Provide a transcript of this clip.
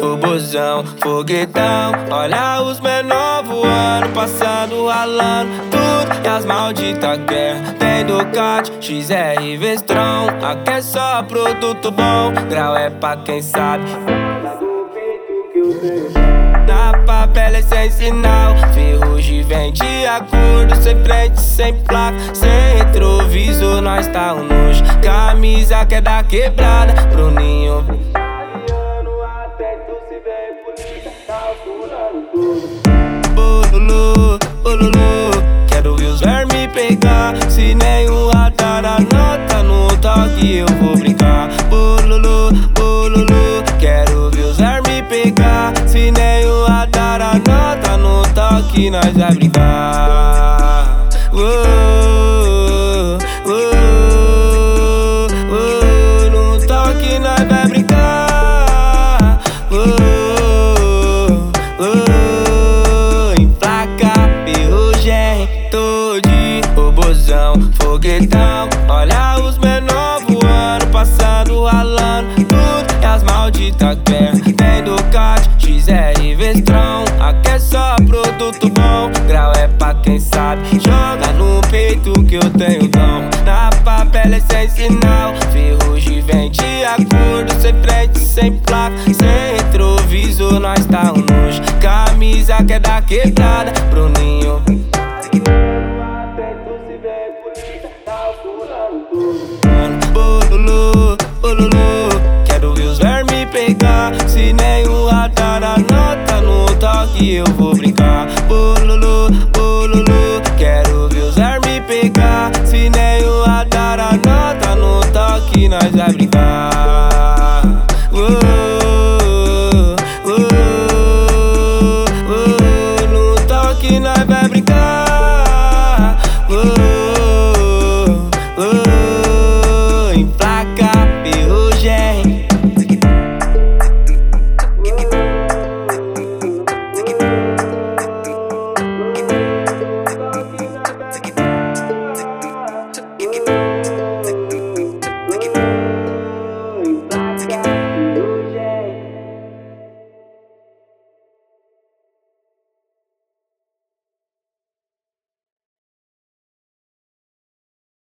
robozão, foguetão. Olha os menor voando, passando, ralando tudo. E as malditas guerras. Tem Ducati, XR, Vestron. Aqui é só produto bom, grau é pra quem sabe. Na papel é sem sinal, ferrugem vem de acordo, sem frente, sem placa, sem retrovisor, nós tá um nojo. Camisa que é da quebrada, Bruninho. Bololô, bololô, quero ver os vermes pegar. Se nenhum radar anota no toque, eu vou brincar. Bololô, bololô, quero ver os vermes pegar. Se nenhum radar anota no toque, nós vai brincar. Uou, ferrugem, tô de robozão, foguetão. Olha os menor voando, passando, ralando tudo. E as malditas guerras, tem Ducati, XR, Vestron. Aqui é só produto bom, grau é pra quem sabe. Joga no peito que eu tenho dom. Na papel é sem sinal, ferrugem vem de acordo, sem frente, sem placa, sem retrovisor, nós tá um nojo. Camisa que é da quebrada, Bruninho. Bololô, bololô, quero ver os vermes pegar. Se nenhum radar anota no toque, eu vou brincar. Bololô, bololô, quero ver os vermes pegar. Se nenhum radar anota no toque, nós vai brincar.